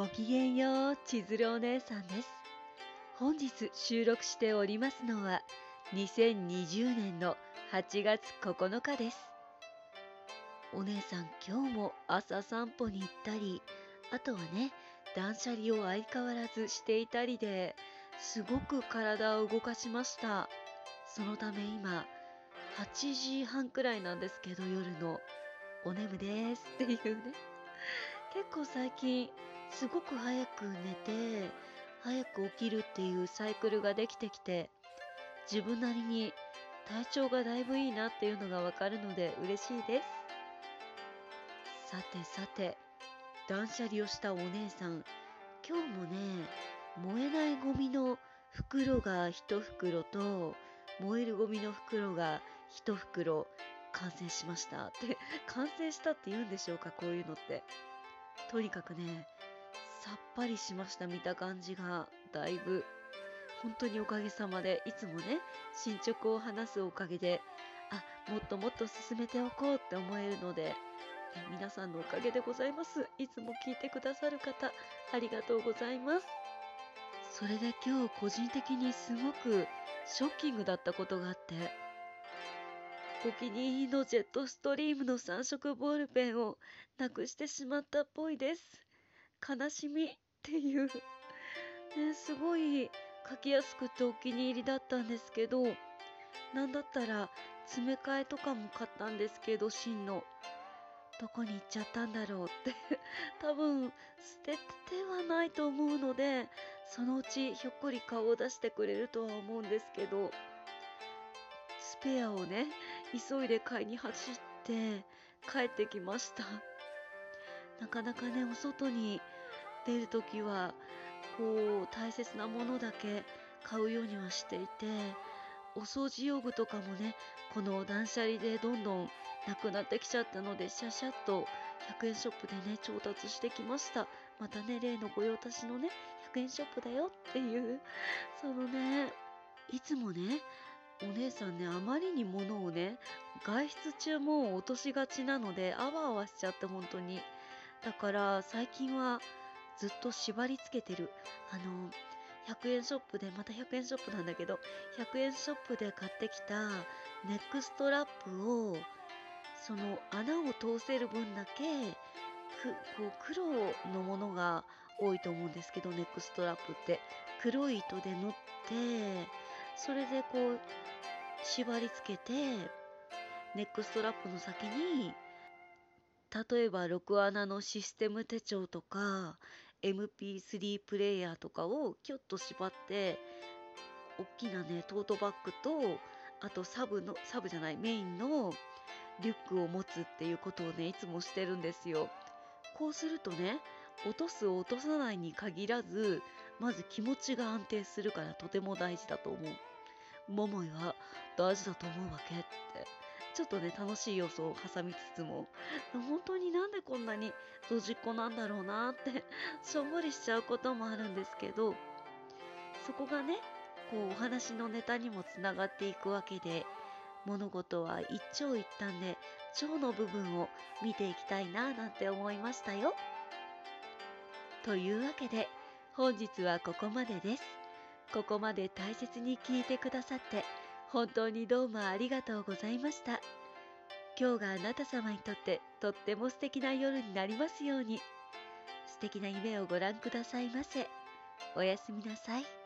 ごきげんよう、千鶴お姉さんです。本日収録しておりますのは、2020年の8月9日です。お姉さん、今日も朝散歩に行ったり、あとはね、断捨離を相変わらずしていたりで、すごく体を動かしました。そのため今、8時半くらいなんですけど、夜の、お眠ですっていうね。結構最近、すごく早く寝て、早く起きるっていうサイクルができてきて、自分なりに体調がだいぶいいなっていうのがわかるので嬉しいです。さてさて、断捨離をしたお姉さん、今日もね、燃えないゴミの袋が1袋と、燃えるゴミの袋が1袋完成しましたって完成したって言うんでしょうかこういうのってとにかくねさっぱりしました見た感じが。だいぶ。本当におかげさまでいつもね進捗を話すおかげであもっともっと進めておこうって思えるので、皆さんのおかげでございます。いつも聞いてくださる方ありがとうございます。それで今日個人的にすごくショッキングだったことがあってお気に入りのジェットストリームの3色ボールペンをなくしてしまったっぽいです。悲しみっていう、ね、すごい書きやすくてお気に入りだったんですけど、なんだったら詰め替えとかも買ったんですけど、芯の。どこに行っちゃったんだろうって。多分捨ててはないと思うのでそのうちひょっこり顔を出してくれるとは思うんですけどスペアをね急いで買いに走って帰ってきました。なかなかねお外に出るときはこう大切なものだけ買うようにはしていてお掃除用具とかもねこの断捨離でどんどんなくなってきちゃったのでシャシャッと100円ショップでね調達してきましたまたね例の御用達のね100円ショップだよっていうそのねいつもねお姉さんね、あまりに物をね、外出中も落としがちなので、あわあわしちゃって本当に。だから最近はずっと縛りつけてる。あの、100円ショップで、また100円ショップなんだけど、100円ショップで買ってきたネックストラップを、その穴を通せる分だけ、結構黒のものが多いと思うんですけど、ネックストラップって。黒い糸で縫って、それでこう縛り付けてネックストラップの先に例えば6穴のシステム手帳とか MP3 プレイヤーとかをキュッと縛って大きなねトートバッグとあとサブのサブじゃないメインのリュックを持つっていうことをねいつもしてるんですよ。こうするとね落とす落とさないに限らずまず気持ちが安定するからとても大事だと思う。桃井は大事だと思うわけって。ちょっとね楽しい要素を挟みつつも 本当になんでこんなにドジっ子なんだろうなって しょんぼりしちゃうこともあるんですけどそこがねこうお話のネタにもつながっていくわけで物事は一長一短で長の部分を見ていきたいななんて思いましたよ。というわけで本日はここまでです。ここまで大切に聞いてくださって本当にどうもありがとうございました。今日があなた様にとってとっても素敵な夜になりますように。素敵な夢をご覧くださいませ。おやすみなさい。